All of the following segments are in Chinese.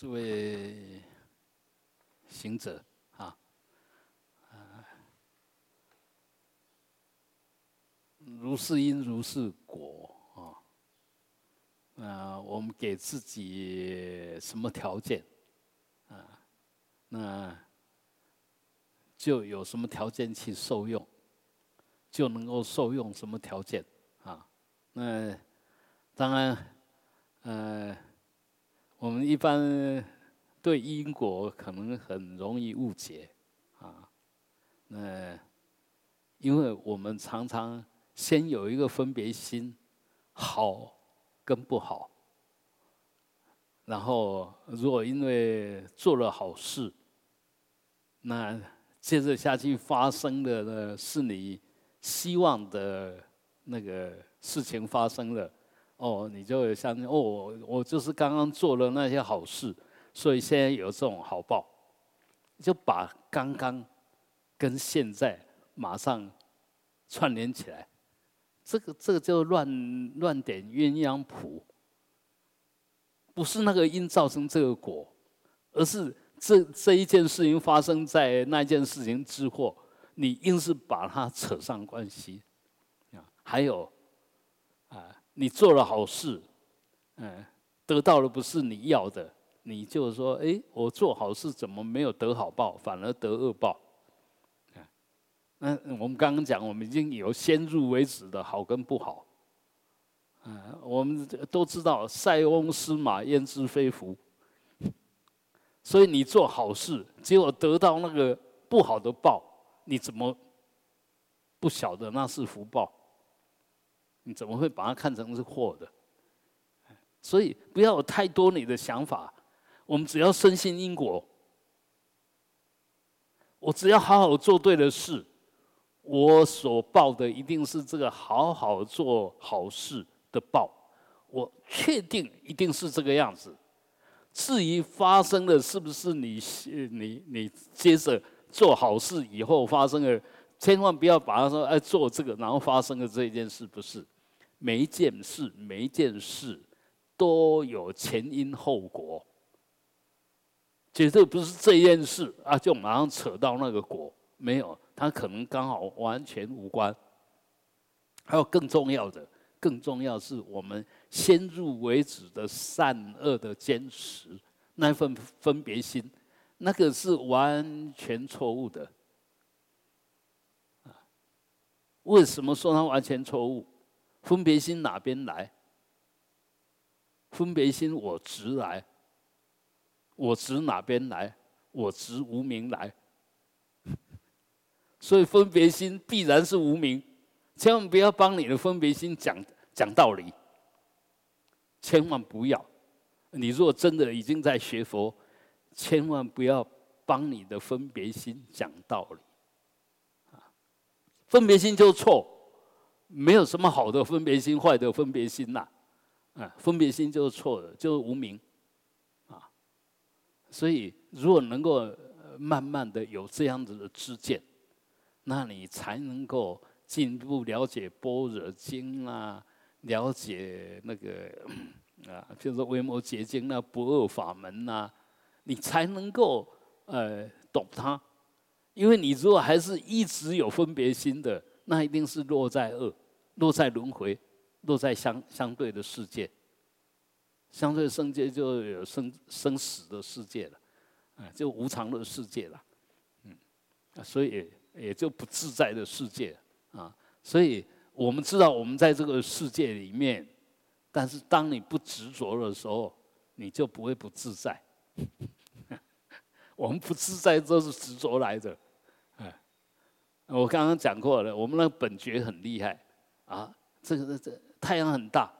诸位行者啊，啊，如是因如是果啊，啊，我们给自己什么条件啊，那就有什么条件去受用，就能够受用什么条件啊？那当然，呃。我们一般对因果可能很容易误解啊，那因为我们常常先有一个分别心，好跟不好，然后如果因为做了好事，那接着下去发生的呢是你希望的那个事情发生了。哦，你就会相信哦，我就是刚刚做了那些好事，所以现在有这种好报，就把刚刚跟现在马上串联起来，这个这个就乱乱点鸳鸯谱，不是那个因造成这个果，而是这这一件事情发生在那件事情之后，你硬是把它扯上关系啊，还有。你做了好事，嗯，得到的不是你要的，你就说，哎，我做好事怎么没有得好报，反而得恶报？嗯，我们刚刚讲，我们已经有先入为主的好跟不好，嗯，我们都知道塞翁失马焉知非福，所以你做好事，结果得到那个不好的报，你怎么不晓得那是福报？你怎么会把它看成是祸的？所以不要有太多你的想法。我们只要深信因果，我只要好好做对的事，我所报的一定是这个好好做好事的报。我确定一定是这个样子。至于发生的是不是你你你接着做好事以后发生的，千万不要把它说哎做这个然后发生的这一件事不是。每一件事，每一件事都有前因后果，绝对不是这件事啊，就马上扯到那个果，没有，它可能刚好完全无关。还有更重要的，更重要是我们先入为主的善恶的坚持，那份分别心，那个是完全错误的。为什么说它完全错误？分别心哪边来？分别心我执来，我执哪边来？我执无名来。所以分别心必然是无名，千万不要帮你的分别心讲讲道理，千万不要。你如果真的已经在学佛，千万不要帮你的分别心讲道理，啊，分别心就错。没有什么好的分别心，坏的分别心呐，啊，分别心就是错的，就是无名，啊，所以如果能够慢慢的有这样子的知见，那你才能够进一步了解般若经啊，了解那个啊，就是说维摩诘经那不二法门呐，你才能够呃懂它，因为你如果还是一直有分别心的。那一定是落在恶，落在轮回，落在相相对的世界，相对生界就有生生死的世界了，啊，就无常的世界了，嗯，所以也就不自在的世界啊。所以我们知道我们在这个世界里面，但是当你不执着的时候，你就不会不自在。我们不自在这是执着来的。我刚刚讲过了，我们那个本觉很厉害啊！这个这太阳很大，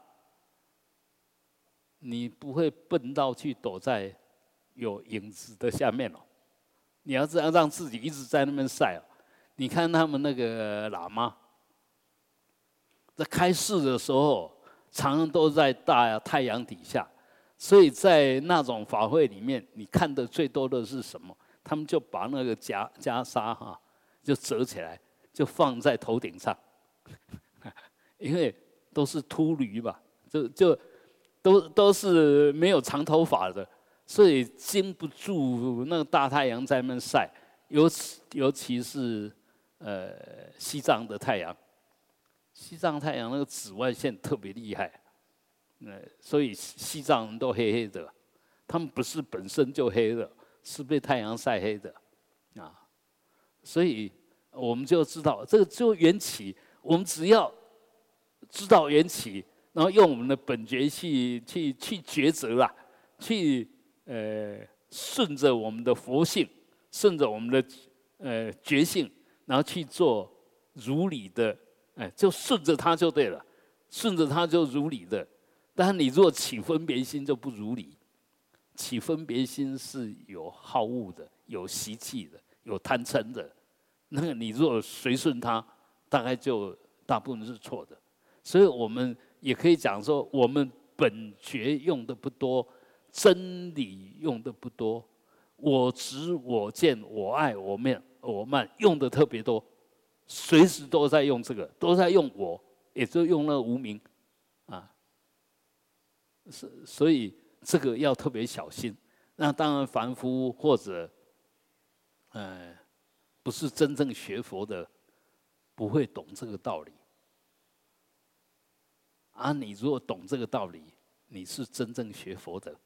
你不会笨到去躲在有影子的下面哦。你要这样让自己一直在那边晒哦。你看他们那个喇嘛，在开示的时候，常常都在大太阳底下，所以在那种法会里面，你看的最多的是什么？他们就把那个袈袈裟哈。就折起来，就放在头顶上，因为都是秃驴吧，就就都都是没有长头发的，所以经不住那个大太阳在那晒，尤其尤其是呃西藏的太阳，西藏太阳那个紫外线特别厉害，呃，所以西藏人都黑黑的，他们不是本身就黑的，是被太阳晒黑的，啊，所以我们就知道这个就缘起，我们只要知道缘起，然后用我们的本觉去去去抉择啦，去。呃，顺着我们的佛性，顺着我们的呃觉性，然后去做如理的，哎，就顺着它就对了，顺着它就如理的。但是你若起分别心就不如理，起分别心是有好恶的，有习气的，有贪嗔的。那个你若随顺它，大概就大部分是错的。所以我们也可以讲说，我们本觉用的不多。真理用的不多，我执、我见、我爱、我慢、我慢用的特别多，随时都在用这个，都在用我，也就用那无名，啊，是所以这个要特别小心。那当然凡夫或者，呃，不是真正学佛的，不会懂这个道理。啊，你如果懂这个道理，你是真正学佛的。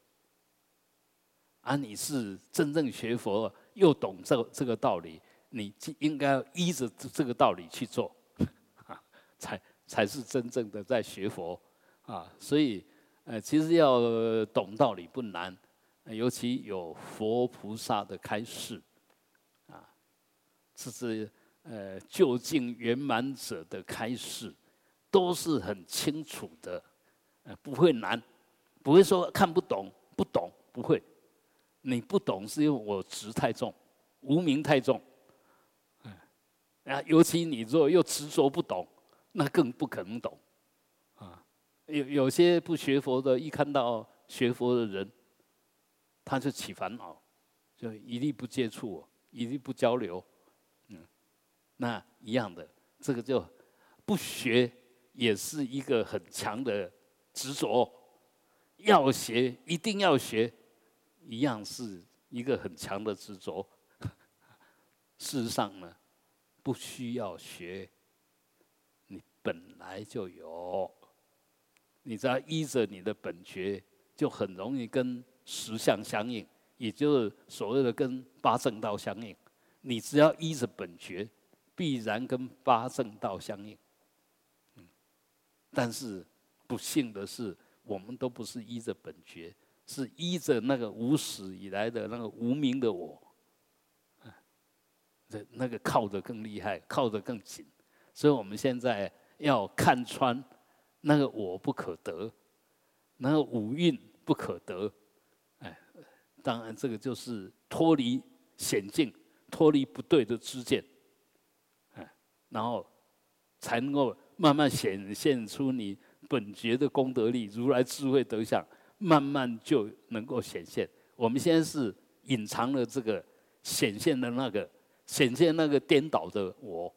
啊，你是真正学佛又懂这这个道理，你应该依着这个道理去做，才才是真正的在学佛啊。所以，呃，其实要懂道理不难，尤其有佛菩萨的开示，这是呃究竟圆满者的开示，都是很清楚的，呃，不会难，不会说看不懂、不懂，不会。你不懂是因为我执太重，无名太重，嗯啊，尤其你若又执着不懂，那更不可能懂，啊，有有些不学佛的，一看到学佛的人，他就起烦恼，就一律不接触我，一律不交流，那一样的，这个就不学也是一个很强的执着，要学一定要学。一样是一个很强的执着。事实上呢，不需要学，你本来就有。你只要依着你的本觉，就很容易跟实相相应，也就是所谓的跟八正道相应。你只要依着本觉，必然跟八正道相应。但是不幸的是，我们都不是依着本觉。是依着那个无始以来的那个无名的我，这那个靠得更厉害，靠得更紧，所以我们现在要看穿那个我不可得，那个五蕴不可得，哎，当然这个就是脱离险境，脱离不对的知见，然后才能够慢慢显现出你本觉的功德力，如来智慧德相。慢慢就能够显现。我们现在是隐藏了这个显现的那个显现那个颠倒的我，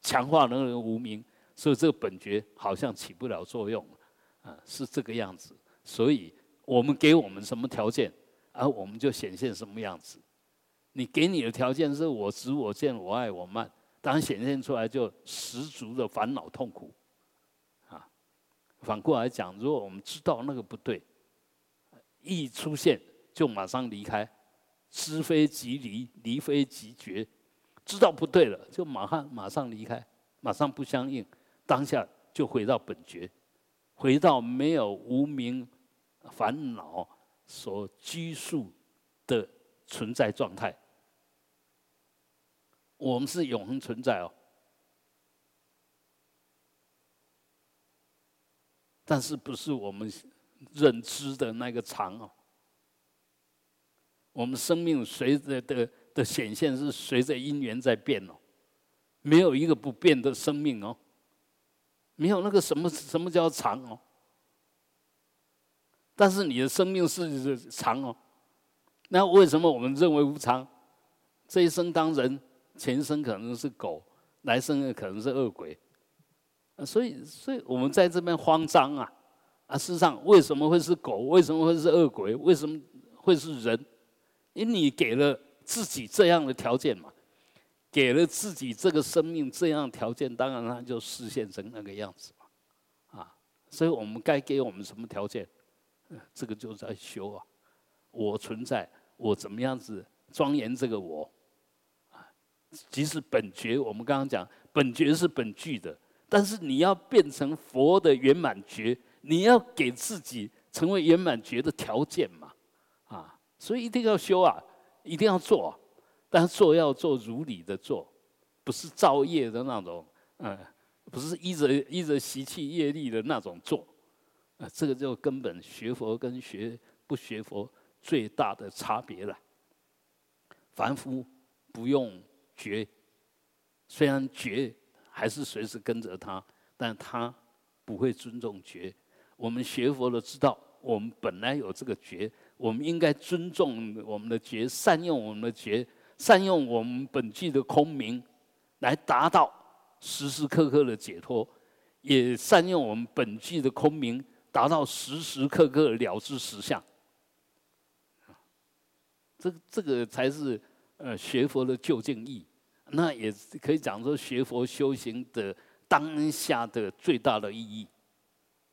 强化那个无名，所以这个本觉好像起不了作用，啊，是这个样子。所以我们给我们什么条件，而我们就显现什么样子。你给你的条件是我执我见我爱我慢，当显现出来就十足的烦恼痛苦。啊，反过来讲，如果我们知道那个不对。一出现就马上离开，知非即离，离非即绝，知道不对了就马上马上离开，马上不相应，当下就回到本觉，回到没有无名烦恼所拘束的存在状态。我们是永恒存在哦，但是不是我们。认知的那个长哦，我们生命随着的的显现是随着因缘在变哦，没有一个不变的生命哦，没有那个什么什么叫长哦，但是你的生命是长哦，那为什么我们认为无常？这一生当人，前生可能是狗，来生可能是恶鬼，所以所以我们在这边慌张啊。啊，事实上，为什么会是狗？为什么会是恶鬼？为什么会是人，因你给了自己这样的条件嘛，给了自己这个生命这样条件，当然它就实现成那个样子嘛，啊，所以我们该给我们什么条件，这个就在修啊，我存在，我怎么样子庄严这个我，即使本觉，我们刚刚讲本觉是本具的，但是你要变成佛的圆满觉，你要给自己。成为圆满觉的条件嘛，啊，所以一定要修啊，一定要做，但是做要做如理的做，不是造业的那种，嗯，不是依着依着习气业力的那种做，啊，这个就根本学佛跟学不学佛最大的差别了。凡夫不用觉，虽然觉还是随时跟着他，但他不会尊重觉。我们学佛的知道，我们本来有这个觉，我们应该尊重我们的觉，善用我们的觉，善用我们本具的空明，来达到时时刻刻的解脱，也善用我们本具的空明，达到时时刻刻了知实相。这这个才是呃学佛的究竟意义，那也可以讲说学佛修行的当下的最大的意义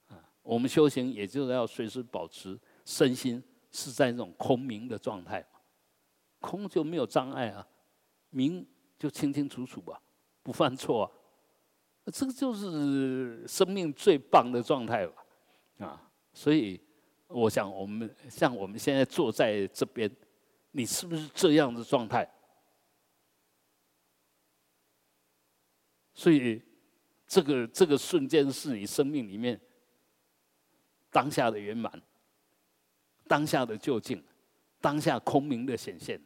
啊。我们修行，也就是要随时保持身心是在那种空明的状态，空就没有障碍啊，明就清清楚楚吧，不犯错啊，这个就是生命最棒的状态吧，啊，所以我想，我们像我们现在坐在这边，你是不是这样的状态？所以，这个这个瞬间是你生命里面。当下的圆满，当下的究竟，当下空明的显现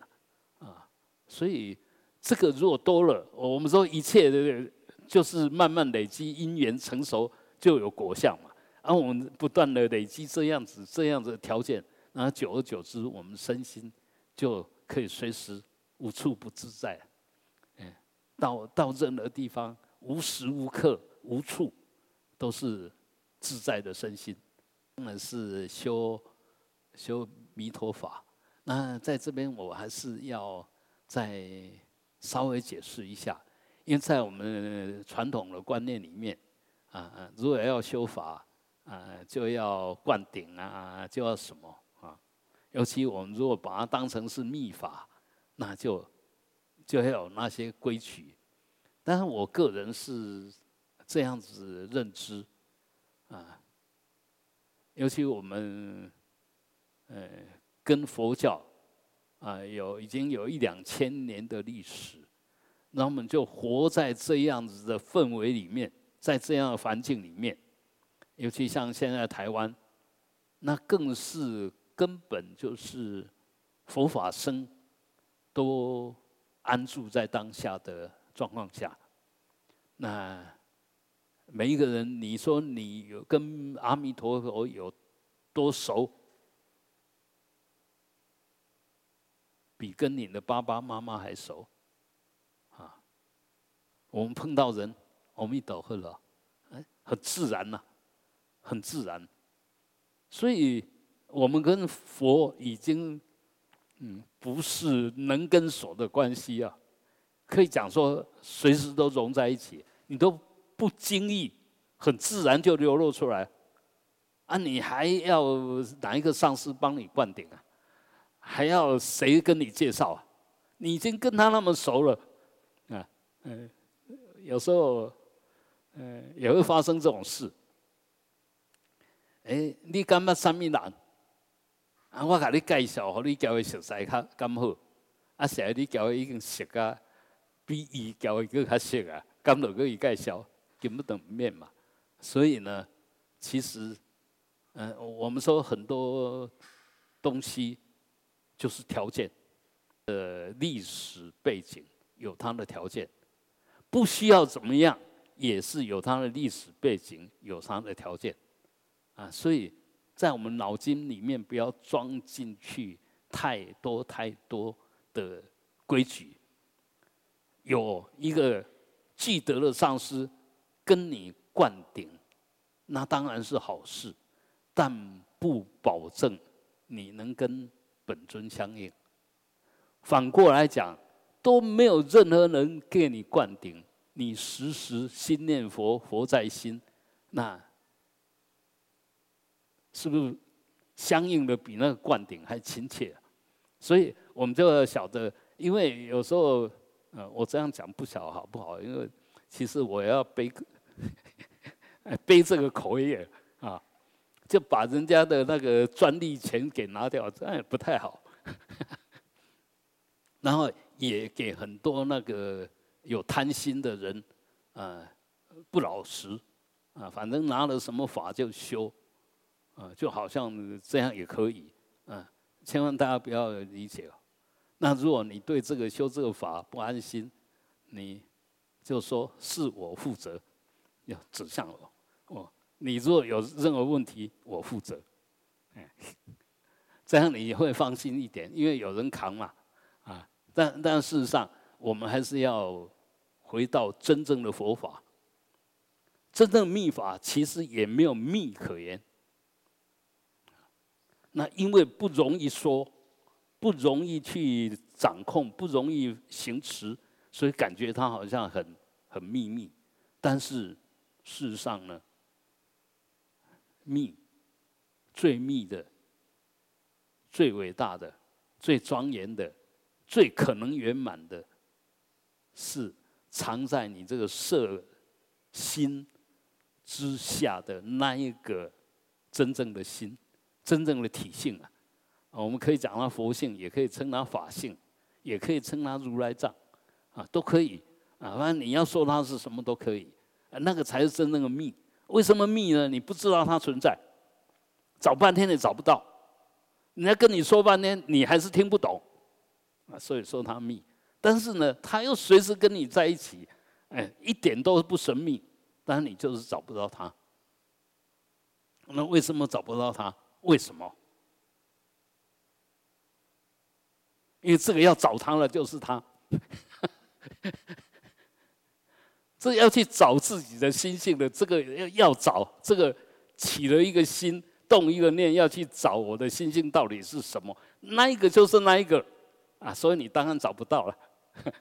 啊！所以这个如果多了，我们说一切的，就是慢慢累积因缘成熟，就有果相嘛。而我们不断的累积这样子、这样子的条件，然后久而久之，我们身心就可以随时无处不自在。到到任何地方，无时无刻、无处都是自在的身心。当然是修修弥陀法。那在这边，我还是要再稍微解释一下，因为在我们传统的观念里面，啊，如果要修法，啊，就要灌顶啊，就要什么啊？尤其我们如果把它当成是密法，那就就要有那些规矩。但是我个人是这样子认知，啊。尤其我们，呃，跟佛教啊有已经有一两千年的历史，那我们就活在这样子的氛围里面，在这样的环境里面，尤其像现在台湾，那更是根本就是佛法僧都安住在当下的状况下，那。每一个人，你说你有跟阿弥陀佛有多熟，比跟你的爸爸妈妈还熟，啊！我们碰到人，阿弥陀佛了，哎，很自然呐，很自然。所以，我们跟佛已经，嗯，不是能跟所的关系啊，可以讲说随时都融在一起，你都。不经意，很自然就流露出来，啊！你还要哪一个上司帮你灌顶啊？还要谁跟你介绍啊？你已经跟他那么熟了，啊，嗯，有时候，嗯，也会发生这种事。哎，你感觉什么人？啊，我给你介绍，和你交伊熟悉较刚好。啊，现在你交的已经熟啊，比伊交的更较熟啊，咁落去伊介绍。见不等面嘛，所以呢，其实，嗯，我们说很多东西就是条件，呃，历史背景有它的条件，不需要怎么样，也是有它的历史背景，有它的条件，啊，所以在我们脑筋里面不要装进去太多太多的规矩，有一个既得的上司。跟你灌顶，那当然是好事，但不保证你能跟本尊相应。反过来讲，都没有任何人给你灌顶，你时时心念佛，佛在心，那是不是相应的比那个灌顶还亲切？所以我们就晓得，因为有时候，呃，我这样讲不晓好不好？因为其实我要背 背这个口业啊，就把人家的那个专利权给拿掉，这样也不太好。然后也给很多那个有贪心的人，啊，不老实，啊，反正拿了什么法就修，啊，就好像这样也可以，啊，千万大家不要理解哦。那如果你对这个修这个法不安心，你就说是我负责，要指向我，哦，你如果有任何问题，我负责，哎，这样你会放心一点，因为有人扛嘛。啊但但事实上，我们还是要回到真正的佛法。真正密法其实也没有密可言。那因为不容易说，不容易去掌控，不容易行持，所以感觉它好像很很秘密。但是事实上呢，密最密的、最伟大的、最庄严的。最可能圆满的，是藏在你这个色心之下的那一个真正的心，真正的体性啊！我们可以讲它佛性，也可以称它法性，也可以称它如来藏，啊，都可以啊。反正你要说它是什么都可以，那个才是真正的密。为什么密呢？你不知道它存在，找半天也找不到。人家跟你说半天，你还是听不懂。啊，所以说它密，但是呢，它又随时跟你在一起，哎，一点都不神秘，但是你就是找不到他。那为什么找不到他？为什么？因为这个要找他了，就是他。这要去找自己的心性的，这个要要找这个起了一个心，动一个念，要去找我的心性到底是什么？那一个就是那一个。啊，所以你当然找不到了，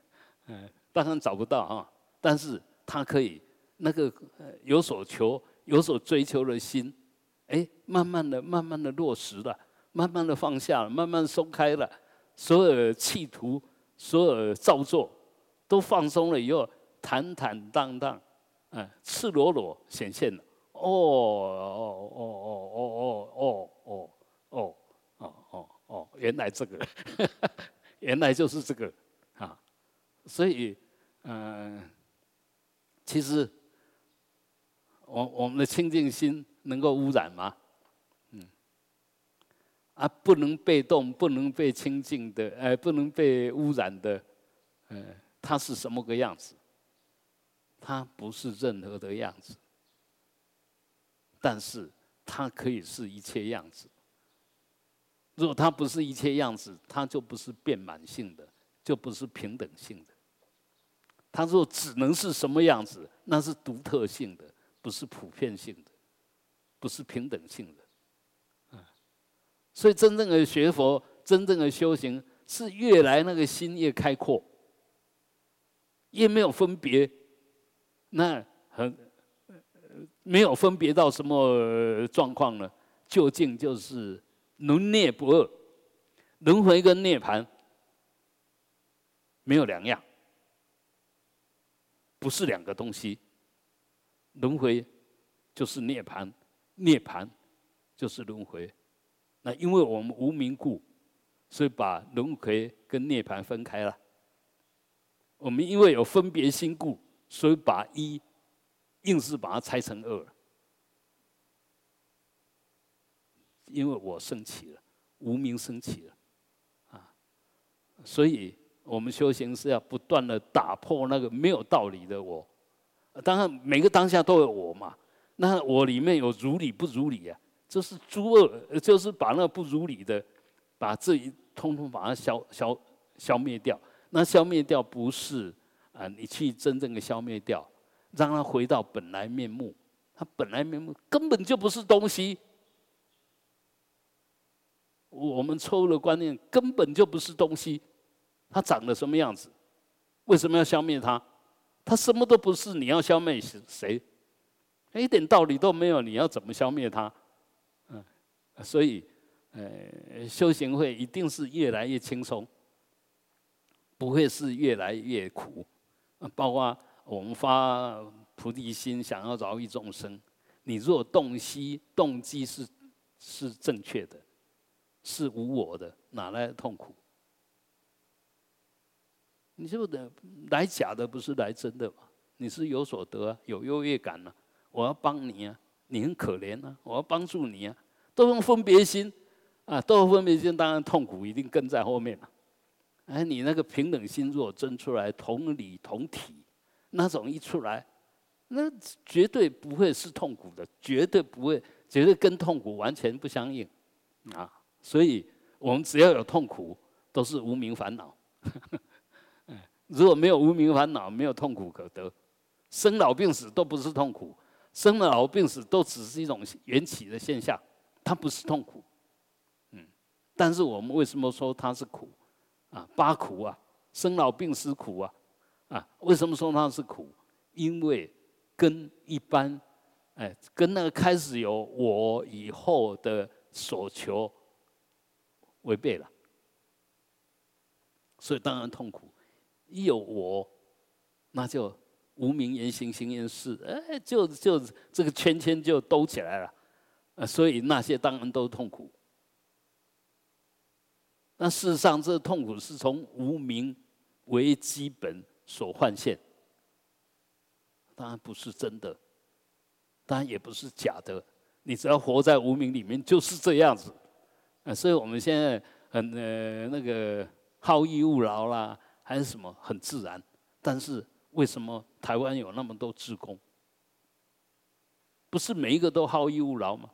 嗯，当然找不到啊。但是他可以那个有所求、有所追求的心，哎，慢慢的、慢慢的落实了，慢慢的放下了，慢慢松开了，所有的企图、所有的造作都放松了以后，坦坦荡荡，嗯，赤裸裸显现了。哦哦哦哦哦哦哦哦哦哦哦哦，原来这个。原来就是这个啊，所以嗯，其实我我们的清净心能够污染吗？嗯，啊，不能被动，不能被清净的，哎，不能被污染的，嗯，它是什么个样子？它不是任何的样子，但是它可以是一切样子。如果它不是一切样子，它就不是变满性的，就不是平等性的。它若只能是什么样子，那是独特性的，不是普遍性的，不是平等性的。啊，所以真正的学佛，真正的修行，是越来那个心越开阔，越没有分别，那很没有分别到什么状况呢？究竟就是。轮涅不二，轮回跟涅盘没有两样，不是两个东西。轮回就是涅盘，涅盘就是轮回。那因为我们无名故，所以把轮回跟涅盘分开了。我们因为有分别心故，所以把一硬是把它拆成二。因为我升起了，无名升起了，啊，所以我们修行是要不断的打破那个没有道理的我。当然，每个当下都有我嘛。那我里面有如理不如理啊，就是诸恶，就是把那不如理的，把这一通通把它消消消灭掉。那消灭掉不是啊，你去真正的消灭掉，让它回到本来面目。它本来面目根本就不是东西。我们错误的观念根本就不是东西，它长得什么样子？为什么要消灭它？它什么都不是，你要消灭谁？一点道理都没有，你要怎么消灭它？嗯，所以，呃，修行会一定是越来越轻松，不会是越来越苦。包括我们发菩提心，想要饶益众生，你若动机动机是是正确的。是无我的，哪来的痛苦？你就的来假的，不是来真的嘛？你是有所得，有优越感啊，我要帮你啊，你很可怜啊，我要帮助你啊，都用分别心啊，都用分别心，当然痛苦一定跟在后面了。哎，你那个平等心若真出来，同理同体，那种一出来，那绝对不会是痛苦的，绝对不会，绝对跟痛苦完全不相应啊。所以，我们只要有痛苦，都是无名烦恼。如果没有无名烦恼，没有痛苦可得。生老病死都不是痛苦，生老病死都只是一种缘起的现象，它不是痛苦。嗯，但是我们为什么说它是苦？啊，八苦啊，生老病死苦啊，啊，为什么说它是苦？因为跟一般，哎，跟那个开始有我以后的所求。违背了，所以当然痛苦。一有我，那就无名言行，行言事，哎，就就这个圈圈就兜起来了。呃，所以那些当然都痛苦。那事实上，这痛苦是从无名为基本所幻现，当然不是真的，当然也不是假的。你只要活在无名里面，就是这样子。啊，所以我们现在很呃那个好逸恶劳啦，还是什么很自然。但是为什么台湾有那么多职工？不是每一个都好逸恶劳吗？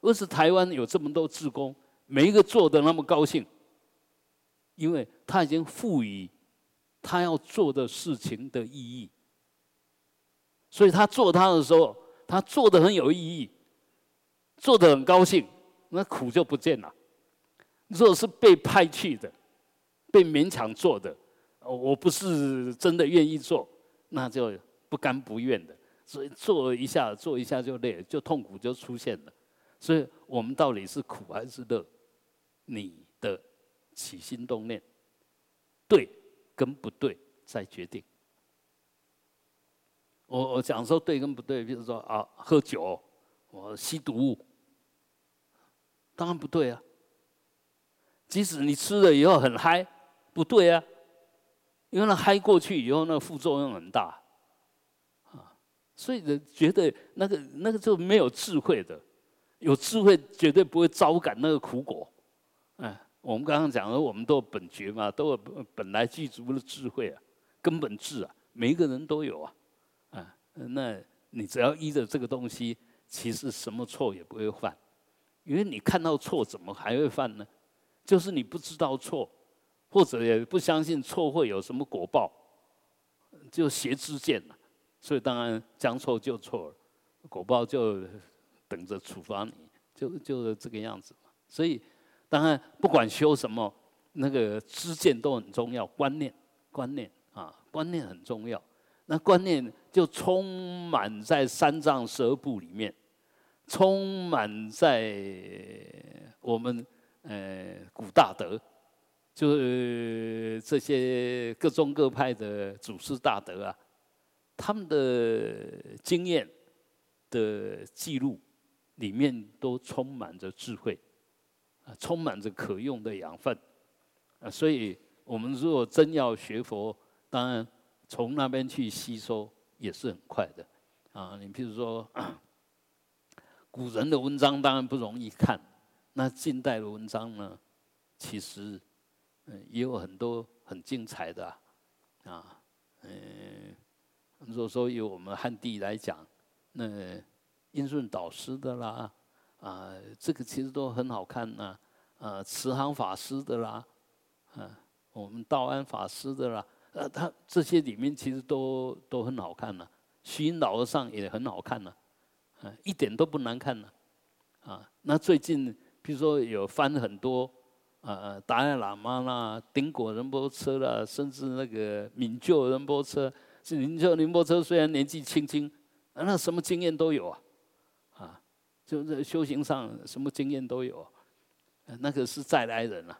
而是台湾有这么多职工，每一个做的那么高兴，因为他已经赋予他要做的事情的意义，所以他做他的时候，他做的很有意义，做的很高兴。那苦就不见了。若是被派去的，被勉强做的，我不是真的愿意做，那就不甘不愿的。所以做一下，做一下就累，就痛苦就出现了。所以我们到底是苦还是乐？你的起心动念，对跟不对，再决定。我我讲说对跟不对，比如说啊，喝酒，我吸毒。当然不对啊！即使你吃了以后很嗨，不对啊，因为那嗨过去以后，那副作用很大啊。所以人觉得那个那个就没有智慧的，有智慧绝对不会招感那个苦果。嗯，我们刚刚讲了，我们都有本觉嘛，都有本来具足的智慧啊，根本智啊，每一个人都有啊。啊，那你只要依着这个东西，其实什么错也不会犯。因为你看到错，怎么还会犯呢？就是你不知道错，或者也不相信错会有什么果报，就邪知见了。所以当然将错就错了，果报就等着处罚你，就就是这个样子。所以当然不管修什么，那个知见都很重要，观念观念啊，观念很重要。那观念就充满在三藏十二部里面。充满在我们呃古大德，就是这些各宗各派的祖师大德啊，他们的经验的记录里面都充满着智慧，啊，充满着可用的养分，啊，所以我们如果真要学佛，当然从那边去吸收也是很快的，啊，你譬如说。古人的文章当然不容易看，那近代的文章呢，其实嗯也有很多很精彩的啊，嗯，如果说由我们汉地来讲，那印顺导师的啦，啊，这个其实都很好看呐，啊，慈航法师的啦，啊，我们道安法师的啦，呃，他这些里面其实都都很好看呐，徐云老和尚也很好看呐。啊，一点都不难看呢，啊，那最近比如说有翻很多，呃，达赖喇嘛啦、顶果仁波切啦，甚至那个敏就仁波切，是敏就仁波切虽然年纪轻轻，那什么经验都有啊，啊，就是修行上什么经验都有，那个是再来人啊，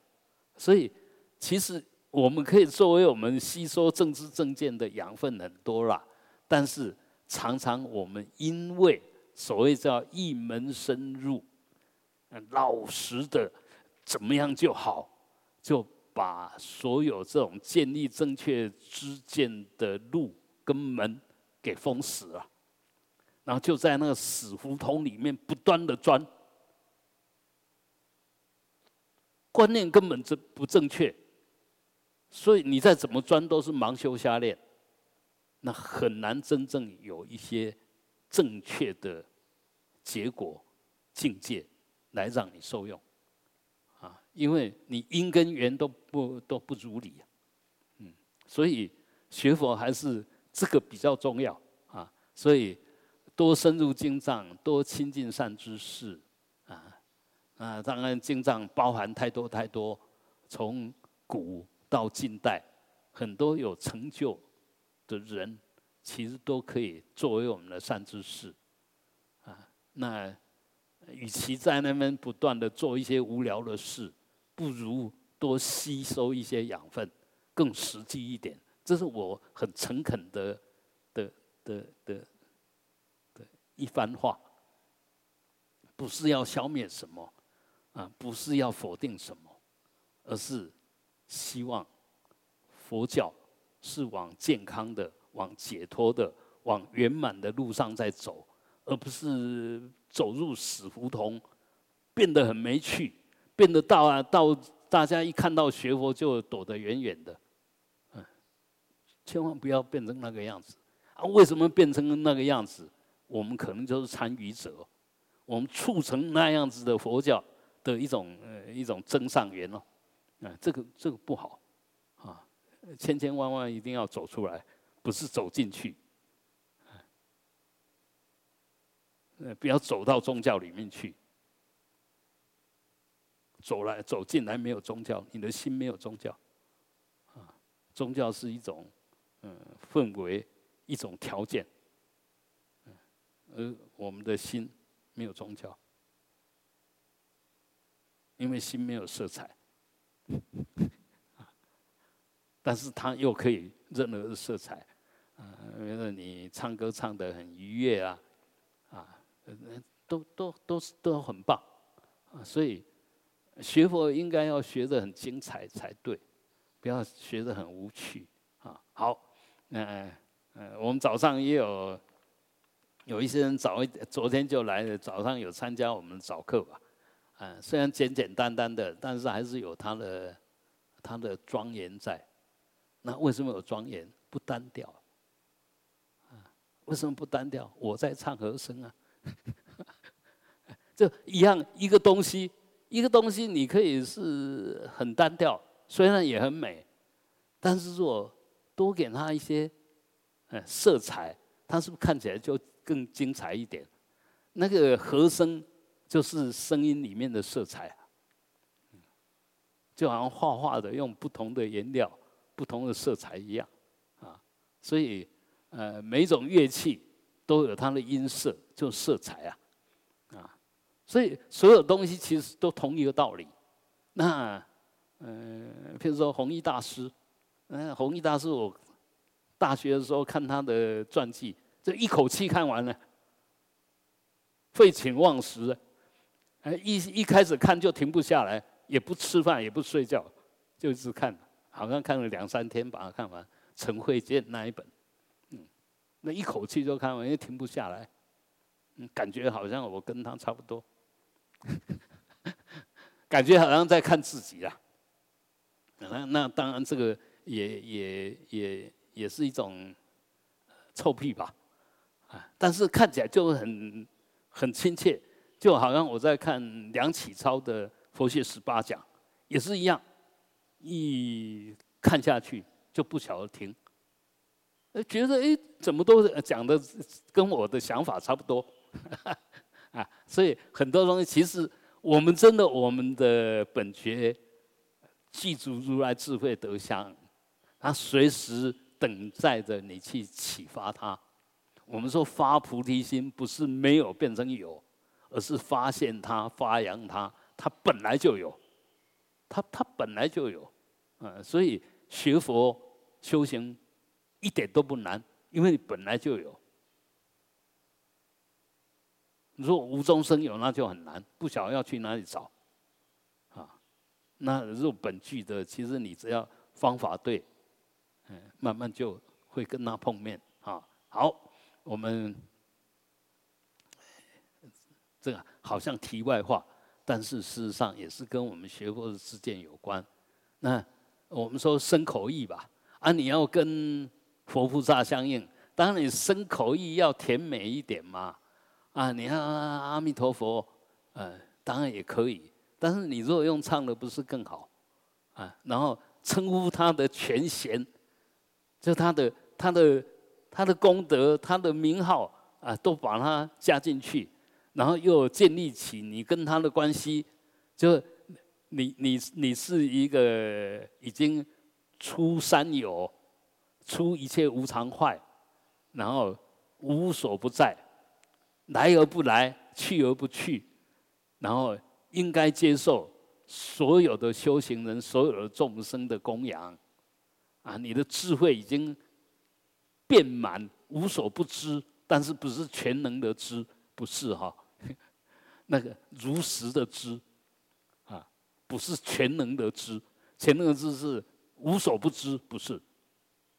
所以其实我们可以作为我们吸收政治正见的养分很多啦，但是常常我们因为所谓叫一门深入。老实的，怎么样就好，就把所有这种建立正确知见的路跟门给封死了，然后就在那个死胡同里面不断的钻，观念根本正不正确，所以你再怎么钻都是盲修瞎练，那很难真正有一些正确的结果境界。来让你受用，因为你因跟缘都不都不如理，嗯，所以学佛还是这个比较重要啊，所以多深入经藏，多亲近善知识，啊啊，当然经藏包含太多太多，从古到近代，很多有成就的人，其实都可以作为我们的善知识，啊，那。与其在那边不断的做一些无聊的事，不如多吸收一些养分，更实际一点。这是我很诚恳的的的的的一番话，不是要消灭什么，啊，不是要否定什么，而是希望佛教是往健康的、往解脱的、往圆满的路上在走，而不是。走入死胡同，变得很没趣，变得到啊到大家一看到学佛就躲得远远的，嗯，千万不要变成那个样子啊！为什么变成那个样子？我们可能就是参与者，我们促成那样子的佛教的一种呃一种增上缘哦，啊，这个这个不好啊，千千万万一定要走出来，不是走进去。呃，不要走到宗教里面去，走来走进来没有宗教，你的心没有宗教，啊，宗教是一种嗯氛围，一种条件，嗯，而我们的心没有宗教，因为心没有色彩，但是它又可以任何的色彩，啊，比如说你唱歌唱得很愉悦啊，啊。都都都是都很棒啊！所以学佛应该要学得很精彩才对，不要学得很无趣啊。好，嗯嗯，我们早上也有有一些人早一昨天就来了，早上有参加我们早课吧。嗯，虽然简简单单的，但是还是有他的他的庄严在。那为什么有庄严？不单调啊？为什么不单调？我在唱和声啊。就一样一个东西，一个东西你可以是很单调，虽然也很美，但是如果多给它一些，呃，色彩，它是不是看起来就更精彩一点？那个和声就是声音里面的色彩，就好像画画的用不同的颜料、不同的色彩一样，啊，所以呃，每种乐器。都有它的音色，就色彩，啊，所以所有东西其实都同一个道理。那，嗯，譬如说弘一大师，嗯，弘一大师，我大学的时候看他的传记，这一口气看完了，废寝忘食，哎，一一开始看就停不下来，也不吃饭，也不睡觉，就一直看，好像看了两三天把它看完，陈慧健那一本。嗯那一口气就看完，又停不下来，嗯，感觉好像我跟他差不多，感觉好像在看自己啊。那那当然，这个也也也也是一种臭屁吧，啊，但是看起来就很很亲切，就好像我在看梁启超的《佛学十八讲》，也是一样，一看下去就不晓得停。觉得哎，怎么都讲的跟我的想法差不多，啊，所以很多东西其实我们真的我们的本觉记住如来智慧德相，他随时等待着你去启发他。我们说发菩提心，不是没有变成有，而是发现它、发扬它，它本来就有，它它本来就有，嗯，所以学佛修行一点都不难，因为你本来就有。如果无中生有，那就很难，不晓得要去哪里找，啊，那入本具的，其实你只要方法对，嗯，慢慢就会跟他碰面啊。好。我们这个好像题外话，但是事实上也是跟我们学佛的事件有关。那我们说身口意吧，啊，你要跟佛菩萨相应，当然你身口意要甜美一点嘛。啊，你看阿弥陀佛，呃，当然也可以。但是你如果用唱的，不是更好？啊，然后称呼他的全贤，就他的他的。他的功德，他的名号啊，都把它加进去，然后又建立起你跟他的关系，就你你你是一个已经出三有，出一切无常坏，然后无所不在，来而不来，去而不去，然后应该接受所有的修行人、所有的众生的供养，啊，你的智慧已经。遍满无所不知，但是不是全能的知，不是哈，那个如实的知，啊，不是全能的知，全能的知是无所不知，不是，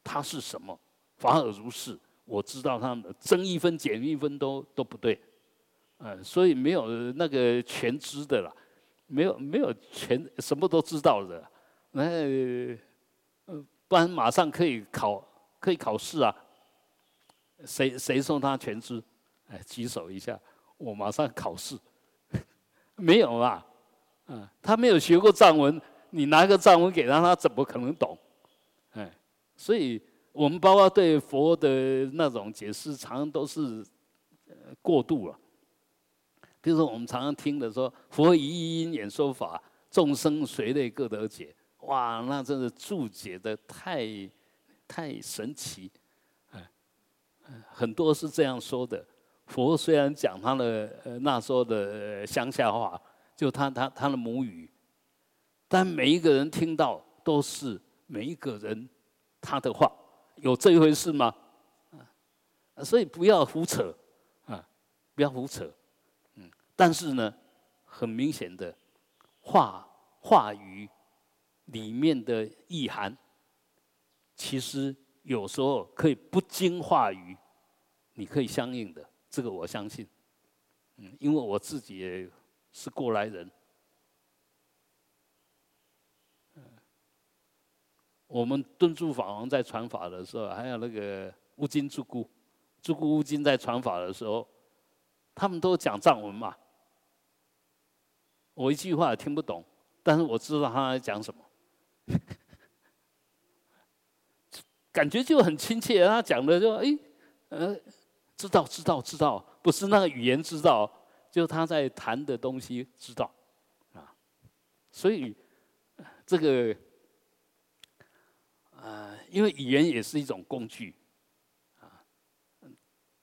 它是什么？反而如是，我知道他们增一分减一分都都不对，呃，所以没有那个全知的了，没有没有全什么都知道的，那呃，不然马上可以考可以考试啊。谁谁说他全知？哎，举手一下，我马上考试。没有啊，嗯，他没有学过藏文，你拿个藏文给他，他怎么可能懂？哎，所以我们包括对佛的那种解释，常常都是过度了。比如说，我们常常听的说“佛以一因演说法，众生随类各得解”，哇，那真是注解的太太神奇。很多是这样说的。佛虽然讲他的呃那时候的乡下话，就他他他的母语，但每一个人听到都是每一个人他的话，有这一回事吗？啊，所以不要胡扯啊，不要胡扯。嗯，但是呢，很明显的话话语里面的意涵，其实。有时候可以不经话语，你可以相应的，这个我相信。嗯，因为我自己也是过来人。我们敦住法王在传法的时候，还有那个乌金住姑，住姑乌金在传法的时候，他们都讲藏文嘛。我一句话也听不懂，但是我知道他在讲什么。感觉就很亲切，他讲的就哎，呃，知道知道知道，不是那个语言知道，就他在谈的东西知道，啊，所以这个，呃，因为语言也是一种工具，啊，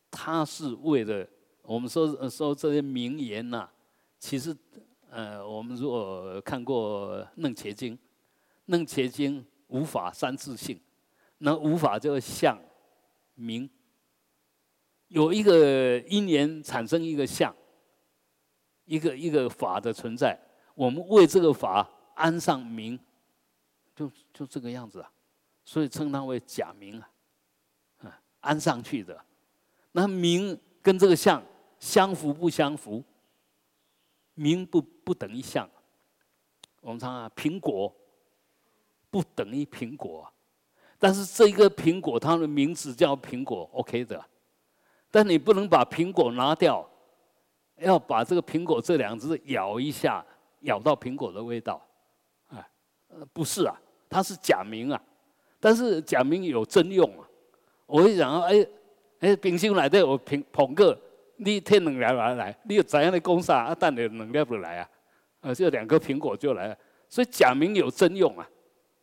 它是为了我们说说这些名言呐，其实呃，我们如果看过《楞伽经》，《楞伽经》无法三自性。那无法就相名，有一个因缘产生一个相，一个一个法的存在，我们为这个法安上名，就就这个样子啊，所以称它为假名啊，啊，安上去的。那名跟这个相相符不相符？名不不等于相。我们常啊，苹果不等于苹果。但是这一个苹果，它的名字叫苹果，OK 的。但你不能把苹果拿掉，要把这个苹果这两只咬一下，咬到苹果的味道，哎，不是啊，它是假名啊。但是假名有真用啊。我会想，哎哎，冰箱内底有捧捧个，你添两粒来来，你有怎样的功啥？啊，等你两粒不来啊？啊，就两个苹果就来了。所以假名有真用啊，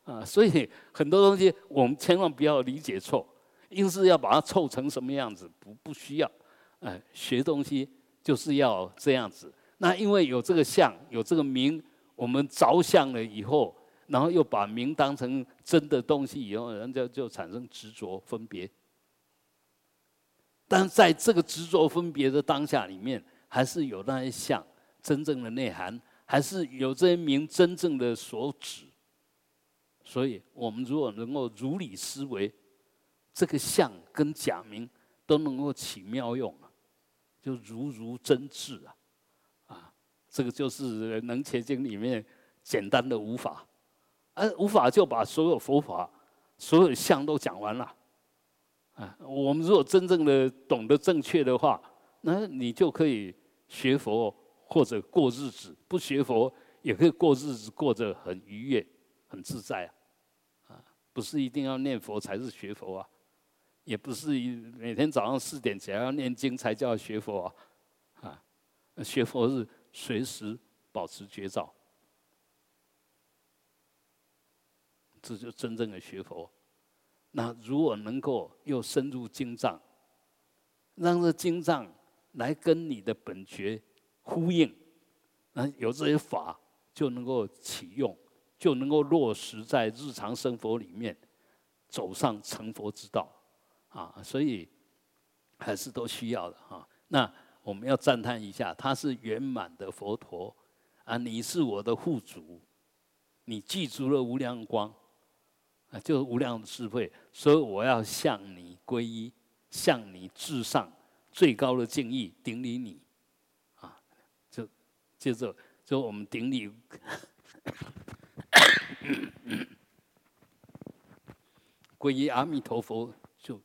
啊，所以很多东西我们千万不要理解错，硬是要把它凑成什么样子，不不需要。哎，学东西就是要这样子。那因为有这个相，有这个名，我们着相了以后，然后又把名当成真的东西以后，人家就产生执着分别。但在这个执着分别的当下里面，还是有那些相真正的内涵，还是有这些名真正的所指。所以我们如果能够如理思维，这个相跟假名都能够起妙用啊，就如如真智啊，啊，这个就是《能切经》里面简单的无法，而无法就把所有佛法、所有相都讲完了。啊，我们如果真正的懂得正确的话，那你就可以学佛或者过日子，不学佛也可以过日子，过得很愉悦、很自在啊！啊，不是一定要念佛才是学佛啊，也不是每天早上四点起来要念经才叫学佛啊！啊，学佛是随时保持觉照，这就真正的学佛。那如果能够又深入经藏，让这经藏来跟你的本觉呼应，那有这些法就能够启用，就能够落实在日常生活里面，走上成佛之道啊！所以还是都需要的哈。那我们要赞叹一下，他是圆满的佛陀啊！你是我的护主，你记住了无量光。啊，就是无量的智慧，所以我要向你皈依，向你至上最高的敬意，顶礼你，啊，就接着就我们顶礼，皈依阿弥陀佛，就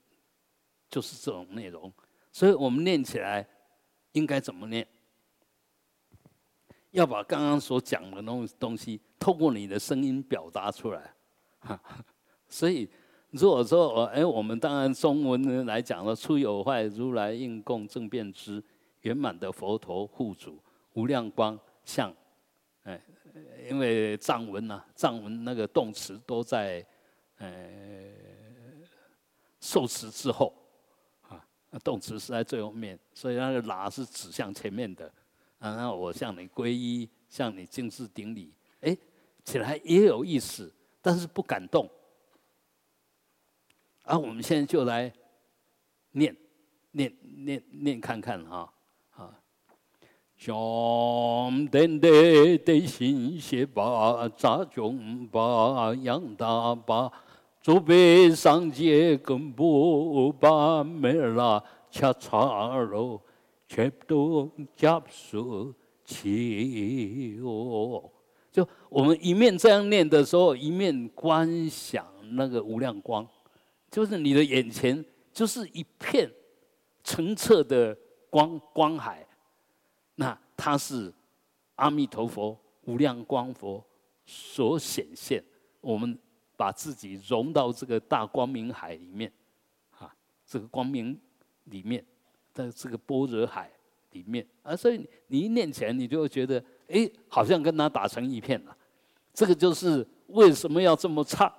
就是这种内容，所以我们念起来应该怎么念？要把刚刚所讲的东东西，透过你的声音表达出来，哈。所以，如果说我，哎，我们当然中文来讲了，出有坏，如来应供正遍知，圆满的佛陀护主，无量光像，哎，因为藏文呐，藏文那个动词都在，呃，受词之后，啊，动词是在最后面，所以那个拿是指向前面的，啊，那我向你皈依，向你敬事顶礼，哎，起来也有意思，但是不敢动。啊，我们现在就来念念念念看看哈啊！像等的的心些把扎中把养大把，祖辈上街根不把没啦恰差喽，全都加速起哦。就我们一面这样念的时候，一面观想那个无量光。就是你的眼前就是一片澄澈的光光海，那它是阿弥陀佛无量光佛所显现。我们把自己融到这个大光明海里面，啊，这个光明里面在这个般若海里面啊，所以你一念起来，你就会觉得，哎，好像跟它打成一片了。这个就是为什么要这么唱，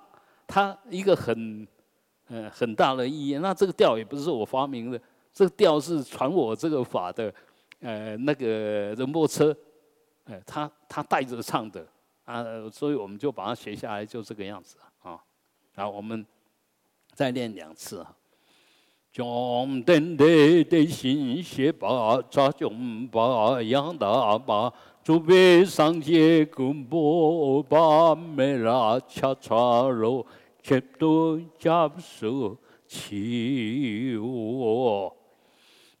它一个很。嗯，很大的意义。那这个调也不是我发明的，这个调是传我这个法的，呃，那个仁波车，哎，他他带着唱的啊，所以我们就把它学下来，就这个样子啊。好，我们再练两次啊。将登的的心写把，扎中把养大把，准备上街跟波把没拉恰恰罗。切多加速起我，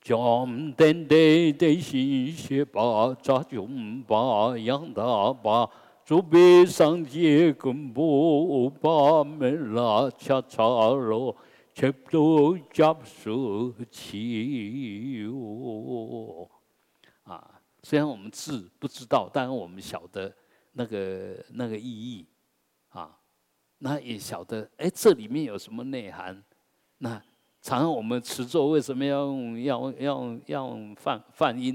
将等待的心血把扎中把养大把，准备上街跟步把门拉恰恰罗，切多加速起我。啊，虽然我们字不知道，但我们晓得那个那个意义。那也晓得，哎，这里面有什么内涵？那常常我们持咒为什么要用要要要用梵梵音？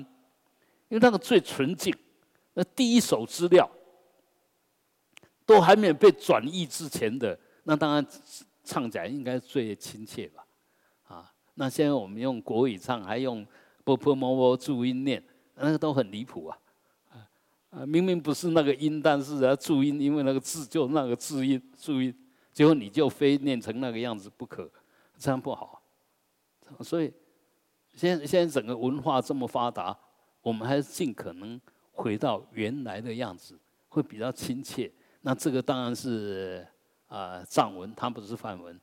因为那个最纯净，那第一手资料都还没有被转译之前的，那当然唱起来应该最亲切吧？啊，那现在我们用国语唱，还用波波摩摩注音念，那个都很离谱啊！啊，明明不是那个音，但是要注音，因为那个字就那个字音注音，结果你就非念成那个样子不可，这样不好。所以，现现在整个文化这么发达，我们还是尽可能回到原来的样子，会比较亲切。那这个当然是啊藏文，它不是梵文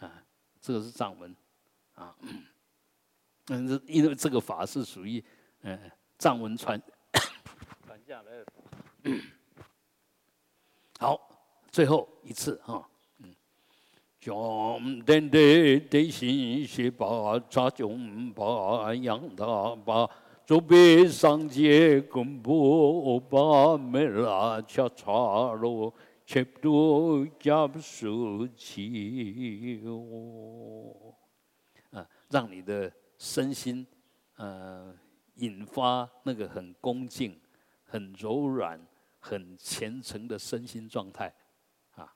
啊，这个是藏文啊。嗯，因为这个法是属于嗯藏文传。下来，好，最后一次哈，嗯，将天地地心是把扎中把养大把，左边上街公布把没拉恰恰罗，切多加不输气哦，啊，让你的身心，呃，引发那个很恭敬。很柔软、很虔诚的身心状态，啊，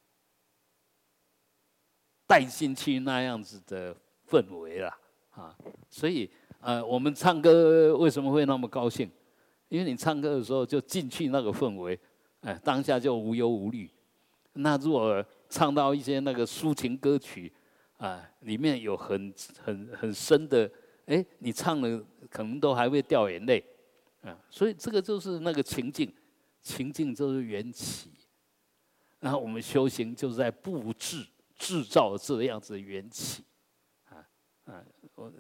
带进去那样子的氛围了，啊，所以呃，我们唱歌为什么会那么高兴？因为你唱歌的时候就进去那个氛围，哎，当下就无忧无虑。那如果唱到一些那个抒情歌曲，啊，里面有很很很深的，哎，你唱了可能都还会掉眼泪。啊，所以这个就是那个情境，情境就是缘起，然后我们修行就是在布置、制造这样子的缘起，啊啊，我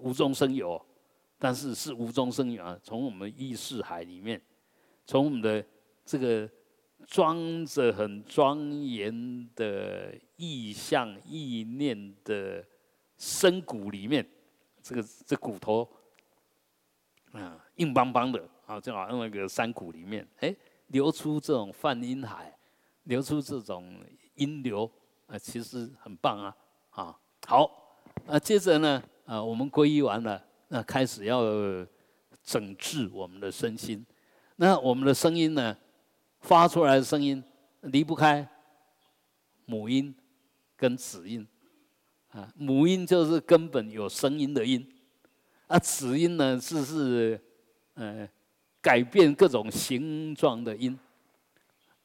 无中生有，但是是无中生有啊，从我们意识海里面，从我们的这个装着很庄严的意象、意念的深骨里面，这个这骨头。啊，硬邦邦的啊，就好像那个山谷里面，哎，流出这种泛音海，流出这种音流，啊，其实很棒啊，啊，好，啊，接着呢，啊，我们皈依完了，那开始要整治我们的身心，那我们的声音呢，发出来的声音离不开母音跟子音，啊，母音就是根本有声音的音。啊，子音呢是是，呃，改变各种形状的音。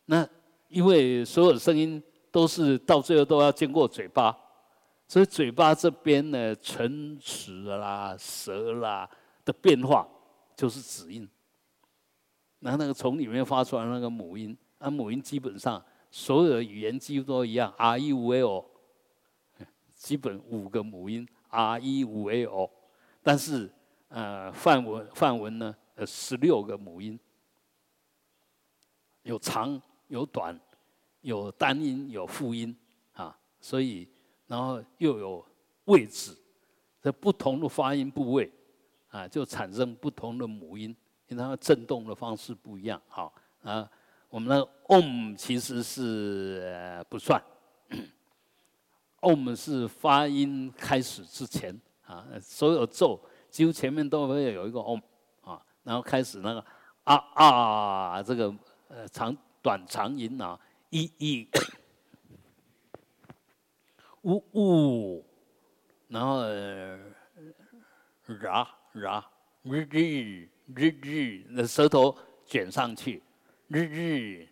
那因为所有的声音都是到最后都要经过嘴巴，所以嘴巴这边呢，唇齿啦、舌啦的变化就是子音。然后那个从里面发出来那个母音，那，母音基本上所有的语言几乎都一样，r e u l，基本五个母音，r e u l。但是，呃，范文范文呢，呃，十六个母音，有长有短，有单音有复音啊，所以然后又有位置，在不同的发音部位啊，就产生不同的母音，因为它振动的方式不一样。好啊，我们的 om 其实是不算，om 是发音开始之前。啊，所有咒几乎前面都会有一个 om，然后开始那个啊啊这个呃长短长音啊，一一。呜呜，然后 ra ra r r r r 那舌头卷上去。日日。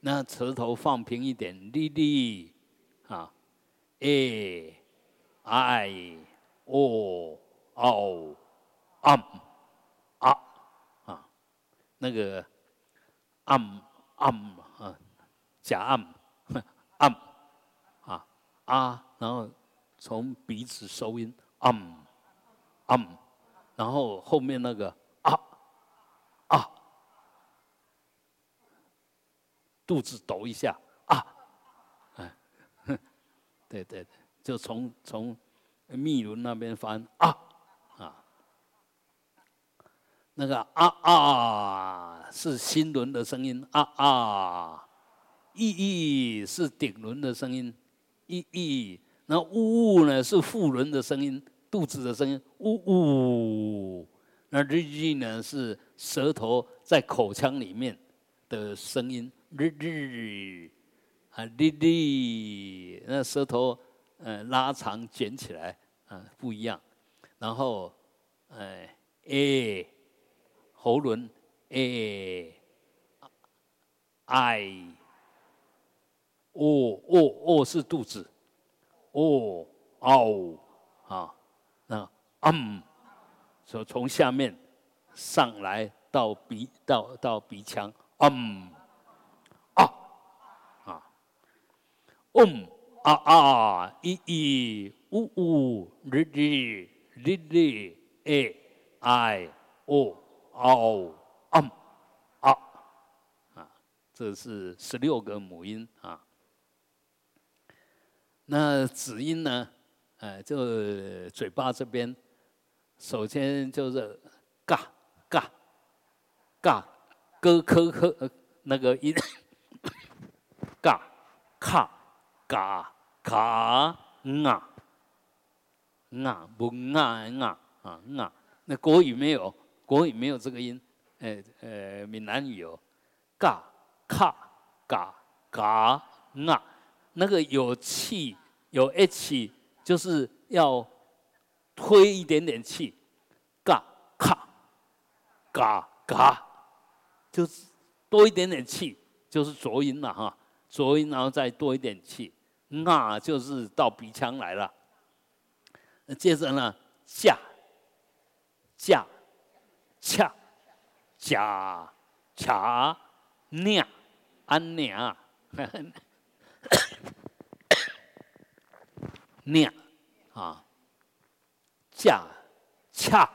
那舌头放平一点，li li 啊，a i。哦哦，am 啊啊，那个 am am 啊，假 am am 啊啊，然后从鼻子收音 am am，然后后面那个啊啊，肚子抖一下啊，哎，对对，就从从。密轮那边翻啊，那个啊啊是心轮的声音啊啊，意意是顶轮的声音，意意，那呜呜呢是腹轮的声音，肚子的声音呜呜，那日日呢是舌头在口腔里面的声音，日日啊，日日，那舌头呃拉长卷起来啊不一样，然后哎诶，喉轮诶，i，哦哦哦是肚子，哦哦啊，那嗯，从从下面上来到鼻到到鼻腔，嗯。啊，啊嗯啊啊，一一呜呜，日日日日，哎哎哦哦嗯啊啊，这是十六个母音啊。那子音呢？哎，就嘴巴这边，首先就是嘎嘎嘎，咯科科那个音，嘎卡。嘎卡啊啊不啊啊啊啊！那国语没有，国语没有这个音。呃呃，闽南语有嘎卡嘎嘎啊，那个有气有 h，就是要推一点点气。嘎卡嘎嘎，就是多一点点气，就是浊音了哈。浊音，然后再多一点气。那就是到鼻腔来了。接着呢，架、架、恰、假、恰、念、安念、念啊，恰、恰、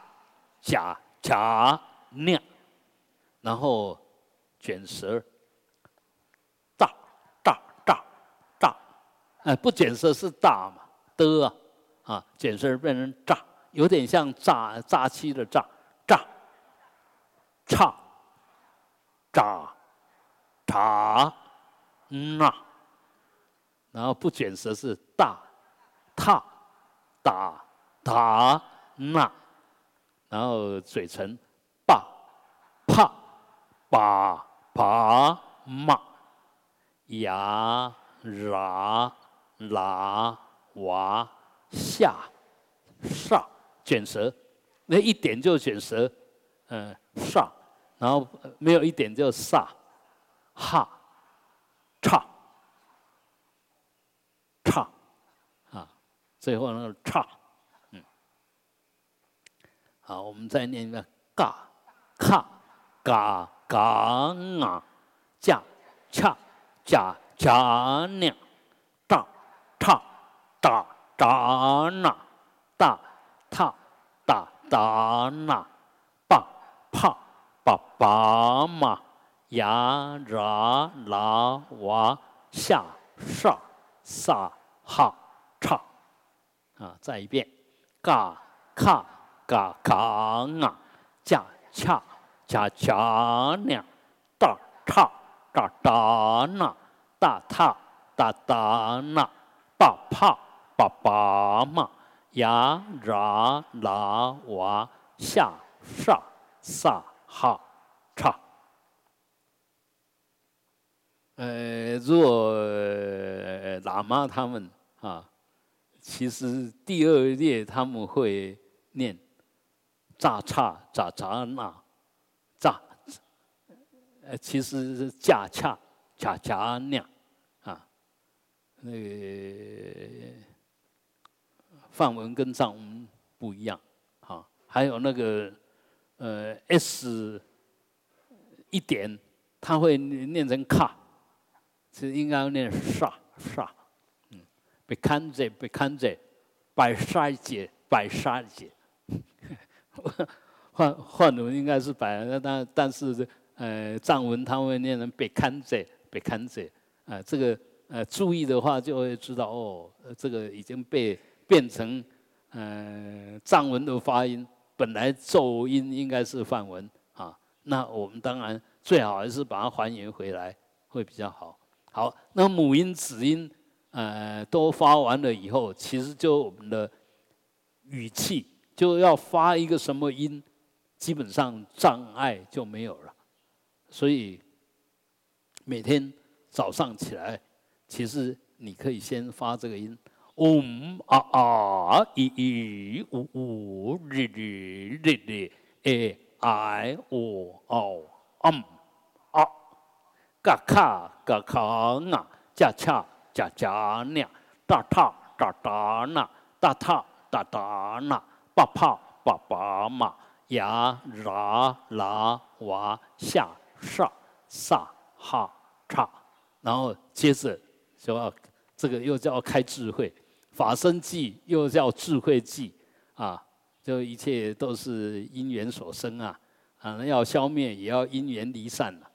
恰、恰、念，然后卷舌。哎，不卷舌是大嘛的啊，啊，卷舌变成炸，有点像炸炸气的炸，炸，唱，炸，茶，那，然后不卷舌是大，踏，打，打，那，然后嘴唇，爸，怕，把，把，骂，牙，ra。拉哇下上卷舌，那一点就卷舌，嗯上，然后没有一点就撒哈叉叉啊，最后那个叉，嗯，好，我们再念一个嘎卡嘎嘎啊，加恰加加念。踏哒哒那，哒踏哒哒那，爸怕爸爸嘛，呀啦啦哇下上撒哈唱，啊，再一遍，嘎卡嘎嘎啊，加恰恰恰呢，哒踏哒哒那，哒踏哒哒那。爸怕爸爸嘛，呀啦啦哇下上撒哈唱。呃，如果喇嘛他们啊，其实第二列他们会念炸叉炸炸那炸，呃，其实是恰恰恰恰那。那个梵文跟藏文不一样，啊，还有那个呃 s 一点，它会念成卡，其实应该要念沙沙，嗯，被看着被看着，百沙节百沙节，换换文应该是百，但但是呃藏文它会念成被看着被看着，啊这个。呃，注意的话就会知道哦，这个已经被变成呃藏文的发音，本来咒音应该是梵文啊。那我们当然最好还是把它还原回来，会比较好。好，那母音、子音呃都发完了以后，其实就我们的语气就要发一个什么音，基本上障碍就没有了所以每天早上起来，其实你可以先发这个音，om 啊啊，i i u u ri ri ri ri a i o o um 啊，嘎卡嘎卡啊，加恰加加那，哒塔哒哒那，哒塔哒哒那，巴帕巴巴嘛。呀啦啦哇下上萨哈叉，然后接着就要这个又叫开智慧，法身记又叫智慧记啊，就一切都是因缘所生啊啊，要消灭也要因缘离散了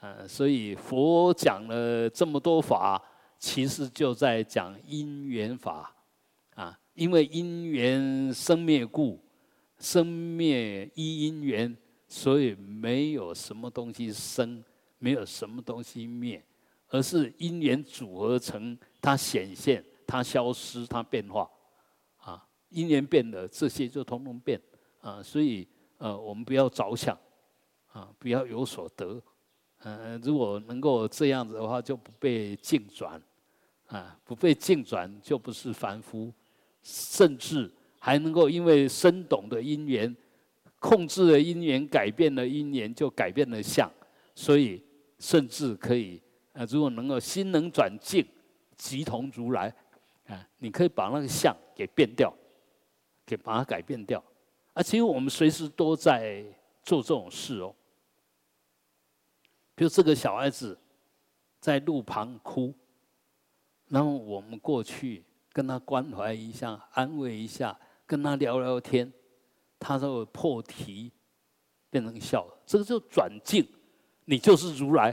啊，所以佛讲了这么多法，其实就在讲因缘法啊，因为因缘生灭故。生灭依因缘，所以没有什么东西生，没有什么东西灭，而是因缘组合成它显现、它消失、它变化。啊，因缘变了，这些就通通变。啊，所以呃，我们不要着想，啊，不要有所得。嗯，如果能够这样子的话，就不被境转，啊，不被境转就不是凡夫，甚至。还能够因为深懂的因缘，控制了因缘，改变了因缘，就改变了相，所以甚至可以，呃，如果能够心能转境，即同如来，啊，你可以把那个相给变掉，给把它改变掉，啊，其实我们随时都在做这种事哦。比如这个小孩子在路旁哭，然后我们过去跟他关怀一下，安慰一下。跟他聊聊天，他就破题，变成笑。这个就转境，你就是如来，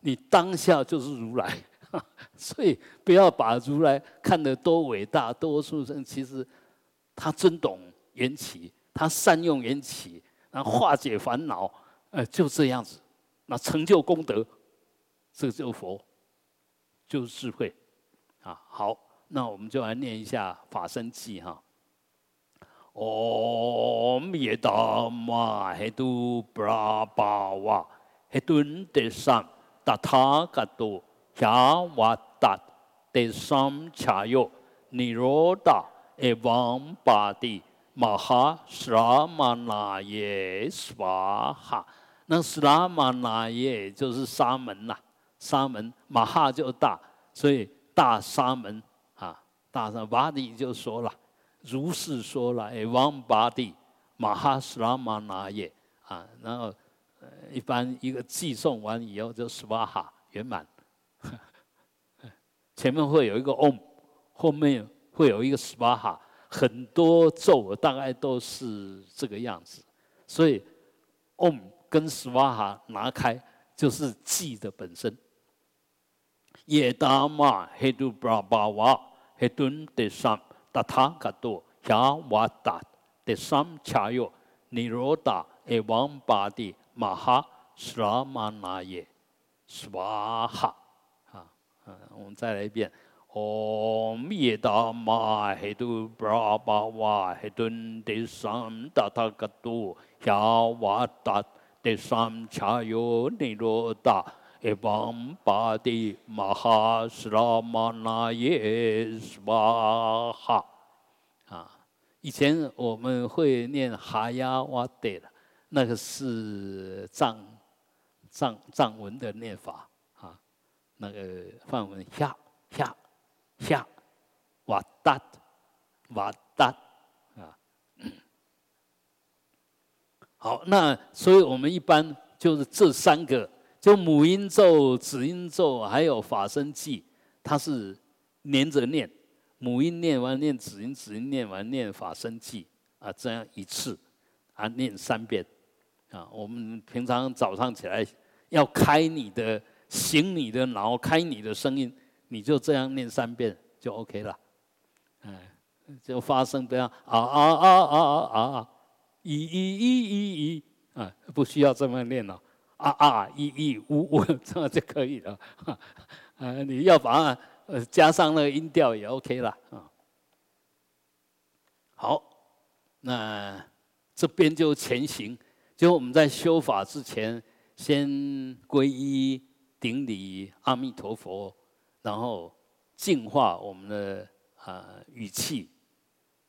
你当下就是如来。所以不要把如来看得多伟大，多殊胜。其实他真懂缘起，他善用缘起，然后化解烦恼，呃，就这样子。那成就功德，这个就佛，就是智慧。啊，好，那我们就来念一下法身记哈。Om Yedama Hedu Brahma Hedun Desam Tathagato Hyavatat Desam Chayo Niroda Evam Badi Maha Sramanaye Swaha 那耶就是沙门呐，沙门马哈就大，所以大沙门啊，大沙巴迪就说了。如是说了，哎，王八地马哈斯拉玛那耶啊，然后一般一个寄送完以后就斯瓦哈圆满，前面会有一个 om，后面会有一个斯瓦哈，很多咒大概都是这个样子，所以 om 跟斯瓦哈拿开就是记的本身。耶达玛黑杜布拉巴瓦黑顿德桑。达他嘎多亚瓦达的三恰哟尼罗达诶王巴的马哈斯拉玛那耶斯瓦哈嗯，我们再来一遍。Om Yedama Hedu Brahma Hedun Desam Tatagato Yavatat Desam Chayo Niroda Evam Badi Mahasramana Yesvaha 啊，以前我们会念哈呀哇得的，那个是藏藏藏文的念法，那个梵文下下下哇达哇达啊，好，那所以我们一般就是这三个。就母音咒、子音咒，还有法身记，它是连着念。母音念完，念子音，子音念完，念法身记啊，这样一次啊，念三遍啊。我们平常早上起来要开你的醒你的脑，开你的声音，你就这样念三遍就 OK 了。哎，就发声不要啊啊啊啊啊啊，一一一一一啊，不需要这么念了。啊啊，一一呜呜，这样就可以了。啊，你要把呃加上那个音调也 OK 了啊。好，那这边就前行，就我们在修法之前，先皈依顶礼阿弥陀佛，然后净化我们的啊语气，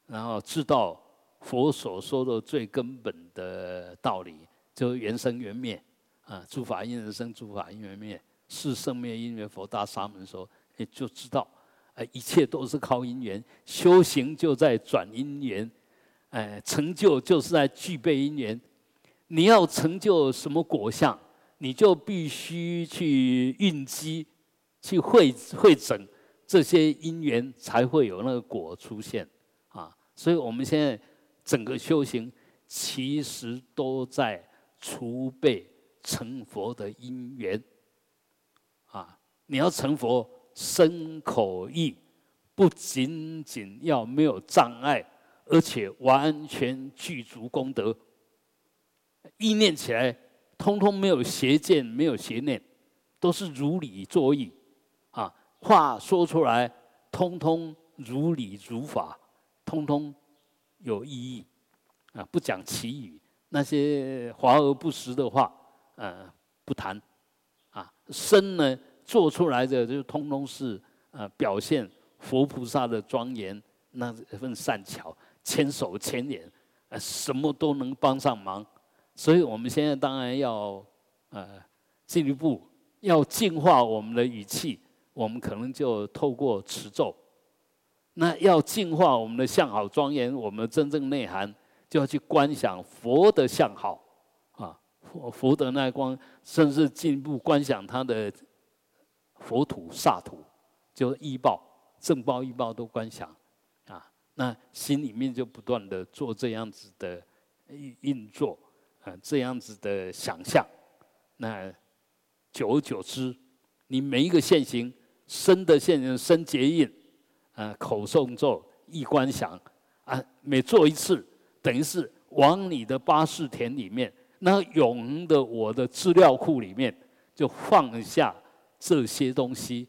然后知道佛所说的最根本的道理，就是缘生缘灭啊，诸法因缘生，诸法因缘灭，是生灭因缘。佛大沙门说，你就知道，哎，一切都是靠因缘，修行就在转因缘，哎，成就就是在具备因缘。你要成就什么果相，你就必须去运机，去会会整这些因缘，才会有那个果出现啊！所以我们现在整个修行，其实都在储备成佛的因缘啊！你要成佛，身口意不仅仅要没有障碍，而且完全具足功德。意念起来，通通没有邪见，没有邪念，都是如理作意，啊，话说出来，通通如理如法，通通有意义，啊，不讲其语，那些华而不实的话，呃，不谈，啊，身呢做出来的就通通是呃表现佛菩萨的庄严，那份善巧，千手千眼，呃，什么都能帮上忙。所以，我们现在当然要，呃，进一步要净化我们的语气，我们可能就透过持咒。那要净化我们的相好庄严，我们真正内涵就要去观想佛的相好，啊，佛佛的那光，甚至进一步观想他的佛土萨土，就医报、正报、医报都观想，啊，那心里面就不断的做这样子的运运作。啊，这样子的想象，那久而久之，你每一个现行身的现行身结印，啊，口诵咒意观想，啊，每做一次，等于是往你的八世田里面，那永恒的我的资料库里面，就放下这些东西。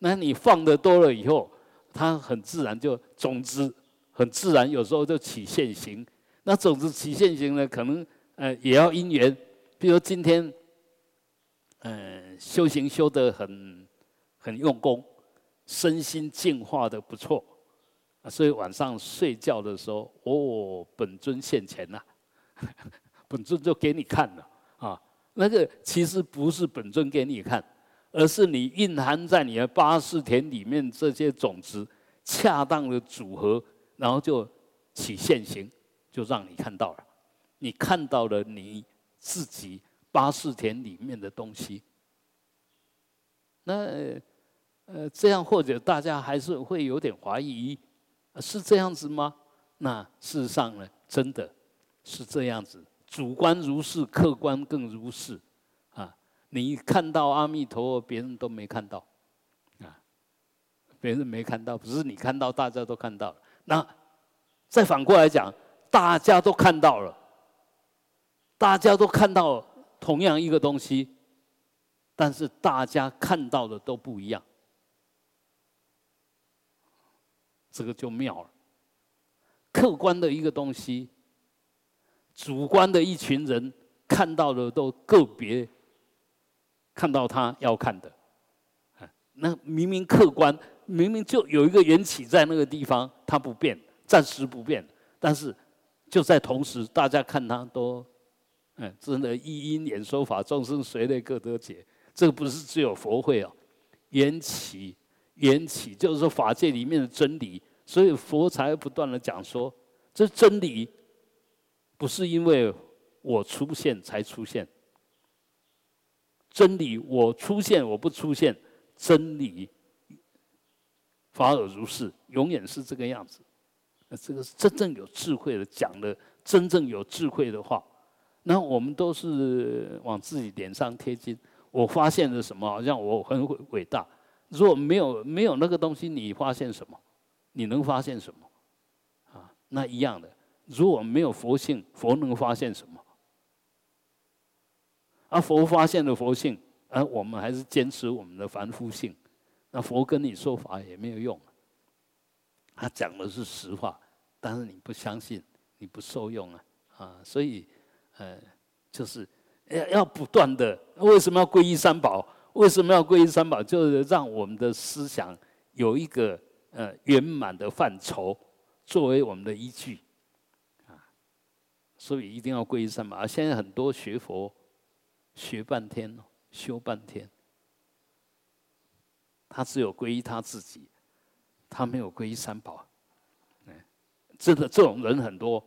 那你放的多了以后，它很自然就种子，很自然有时候就起现行。那种子起现行呢，可能。呃，也要因缘，比如今天，嗯，修行修得很很用功，身心净化的不错，所以晚上睡觉的时候，哦，本尊现前了，本尊就给你看了啊。那个其实不是本尊给你看，而是你蕴含在你的八世田里面这些种子，恰当的组合，然后就起现行，就让你看到了。你看到了你自己八世田里面的东西，那呃这样或者大家还是会有点怀疑，是这样子吗？那事实上呢，真的是这样子，主观如是，客观更如是啊！你看到阿弥陀佛，别人都没看到啊，别人没看到，不是你看到，大家都看到了。那再反过来讲，大家都看到了。大家都看到同样一个东西，但是大家看到的都不一样，这个就妙了。客观的一个东西，主观的一群人看到的都个别看到他要看的，那明明客观，明明就有一个缘起在那个地方，它不变，暂时不变，但是就在同时，大家看他都。嗯，真的，一因演说法，众生随类各得解。这个不是只有佛会哦，缘起，缘起就是说法界里面的真理，所以佛才不断的讲说，这真理不是因为我出现才出现，真理我出现我不出现，真理法尔如是，永远是这个样子。那这个是真正有智慧的讲的，真正有智慧的话。那我们都是往自己脸上贴金。我发现了什么？好像我很伟伟大。如果没有没有那个东西，你发现什么？你能发现什么？啊，那一样的。如果没有佛性，佛能发现什么？啊佛发现了佛性，而我们还是坚持我们的凡夫性。那佛跟你说法也没有用。他讲的是实话，但是你不相信，你不受用啊啊！所以。呃，就是要要不断的。为什么要皈依三宝？为什么要皈依三宝？就是让我们的思想有一个呃圆满的范畴作为我们的依据啊。所以一定要皈依三宝。现在很多学佛学半天，修半天，他只有皈依他自己，他没有皈依三宝。真的这种人很多，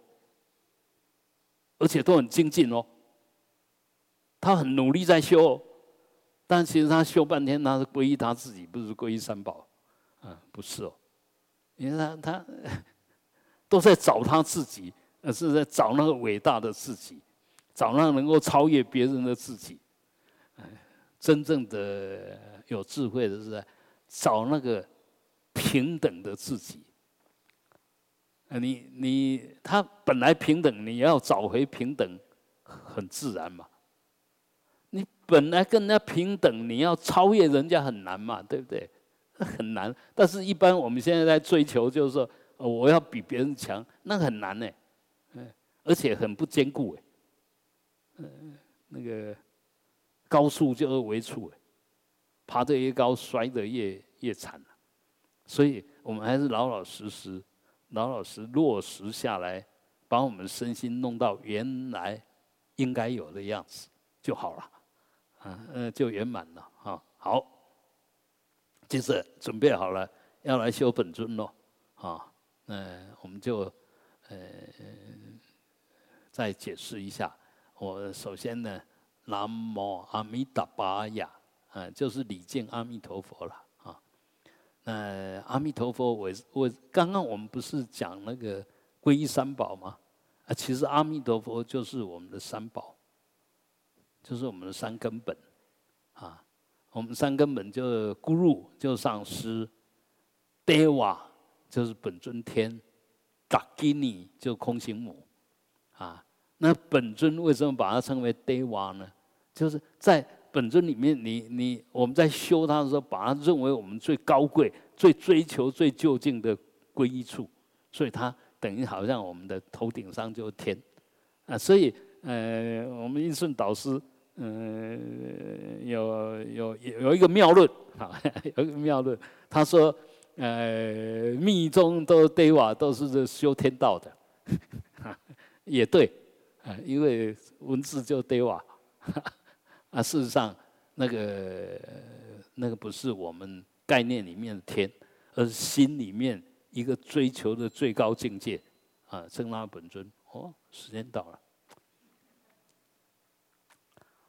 而且都很精进哦。他很努力在修，但其实他修半天，他是皈依他自己，不是皈依三宝，啊，不是哦。因为他他 都在找他自己，而是在找那个伟大的自己，找那能够超越别人的自己。真正的有智慧的是在找那个平等的自己。你你他本来平等，你要找回平等，很自然嘛。你本来跟人家平等，你要超越人家很难嘛，对不对？很难。但是，一般我们现在在追求，就是说，我要比别人强，那很难呢。嗯，而且很不坚固哎。嗯，那个高处就是危处哎，爬得越高，摔得越越惨所以我们还是老老实实。老老实落实下来，把我们身心弄到原来应该有的样子就好了，啊，呃，就圆满了哈。好，接着准备好了，要来修本尊喽，啊，嗯，我们就呃再解释一下。我首先呢，南无阿弥达巴呀，啊，就是礼敬阿弥陀佛了。呃，阿弥陀佛，我我刚刚我们不是讲那个皈依三宝吗？啊，其实阿弥陀佛就是我们的三宝，就是我们的三根本，啊，我们三根本就 Guru 就上师，Deva 就是本尊天，Gagini 就空行母，啊，那本尊为什么把它称为 Deva 呢？就是在本尊里面，你你我们在修它的时候，把它认为我们最高贵、最追求、最究竟的皈依处，所以它等于好像我们的头顶上就是天啊。所以呃，我们印顺导师嗯有有有一个妙论 啊，有一个妙论，他说呃密宗都对瓦都是修天道的，也对啊，因为文字就对瓦。啊，事实上，那个那个不是我们概念里面的天，而是心里面一个追求的最高境界啊，真拉本尊。哦，时间到了。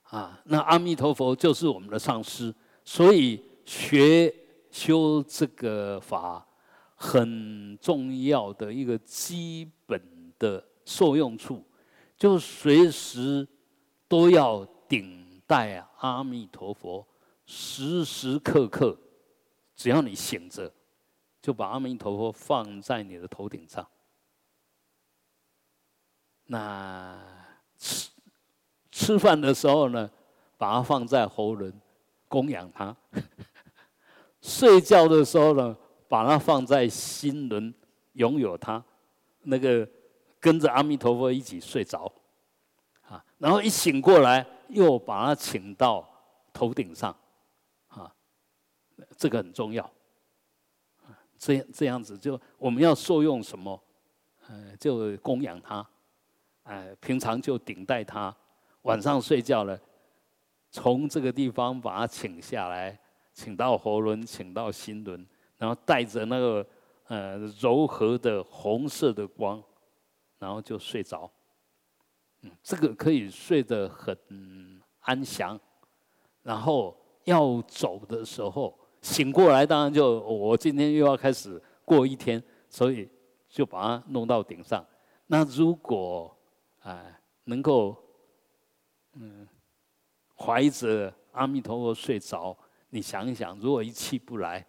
啊，那阿弥陀佛就是我们的上师，所以学修这个法很重要的一个基本的受用处，就随时都要顶。带阿弥陀佛，时时刻刻，只要你醒着，就把阿弥陀佛放在你的头顶上。那吃吃饭的时候呢，把它放在喉咙，供养它；睡觉的时候呢，把它放在心轮，拥有它。那个跟着阿弥陀佛一起睡着，啊，然后一醒过来。又把它请到头顶上，啊，这个很重要。这样这样子就我们要受用什么，呃，就供养它，呃，平常就顶戴它，晚上睡觉了，从这个地方把它请下来，请到喉轮，请到心轮，然后带着那个呃柔和的红色的光，然后就睡着。这个可以睡得很安详，然后要走的时候醒过来，当然就我今天又要开始过一天，所以就把它弄到顶上。那如果哎能够嗯怀着阿弥陀佛睡着，你想一想，如果一气不来，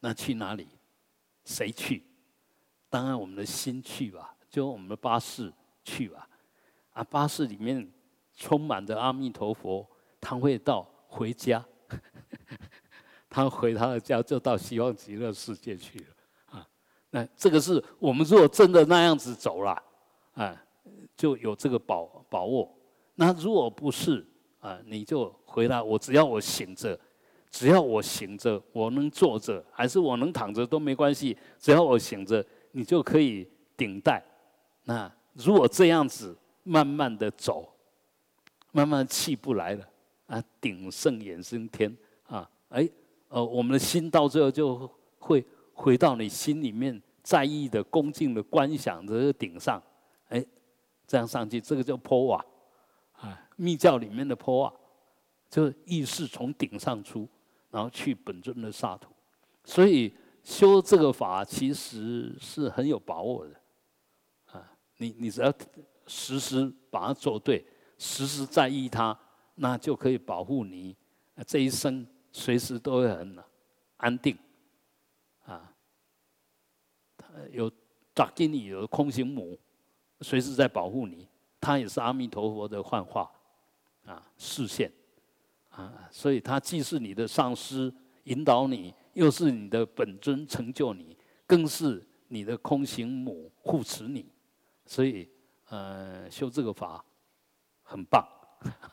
那去哪里？谁去？当然我们的心去吧。就我们的巴士去吧，啊，巴士里面充满着阿弥陀佛，他会到回家，他回他的家就到希望极乐世界去了啊。那这个是我们如果真的那样子走了，啊，就有这个保把握。那如果不是啊，你就回来我，只要我醒着，只要我醒着，我能坐着还是我能躺着都没关系，只要我醒着，你就可以顶戴。那如果这样子慢慢的走，慢慢气不来了啊，鼎盛衍生天啊，哎，呃，我们的心到最后就会回到你心里面在意的恭敬的观想的顶上，哎，这样上去，这个叫坡瓦。啊，密教里面的坡瓦，就是意识从顶上出，然后去本尊的刹土，所以修这个法其实是很有把握的。你你只要时时把它做对，时时在意它，那就可以保护你这一生随时都会很安定。啊，有扎金里有空行母，随时在保护你。他也是阿弥陀佛的幻化，啊，视线，啊，所以他既是你的上师引导你，又是你的本尊成就你，更是你的空行母护持你，所以，呃，修这个法很棒，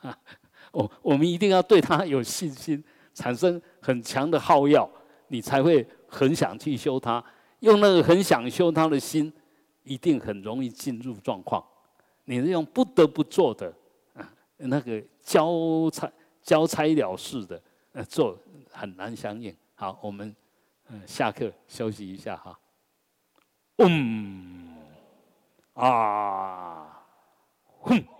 我我们一定要对他有信心，产生很强的好药，你才会很想去修它，用那个很想修它的心，一定很容易进入状况。你是用不得不做的啊，那个交差交差了事的呃做很难相应。好，我们嗯下课休息一下哈。嗯啊，哼。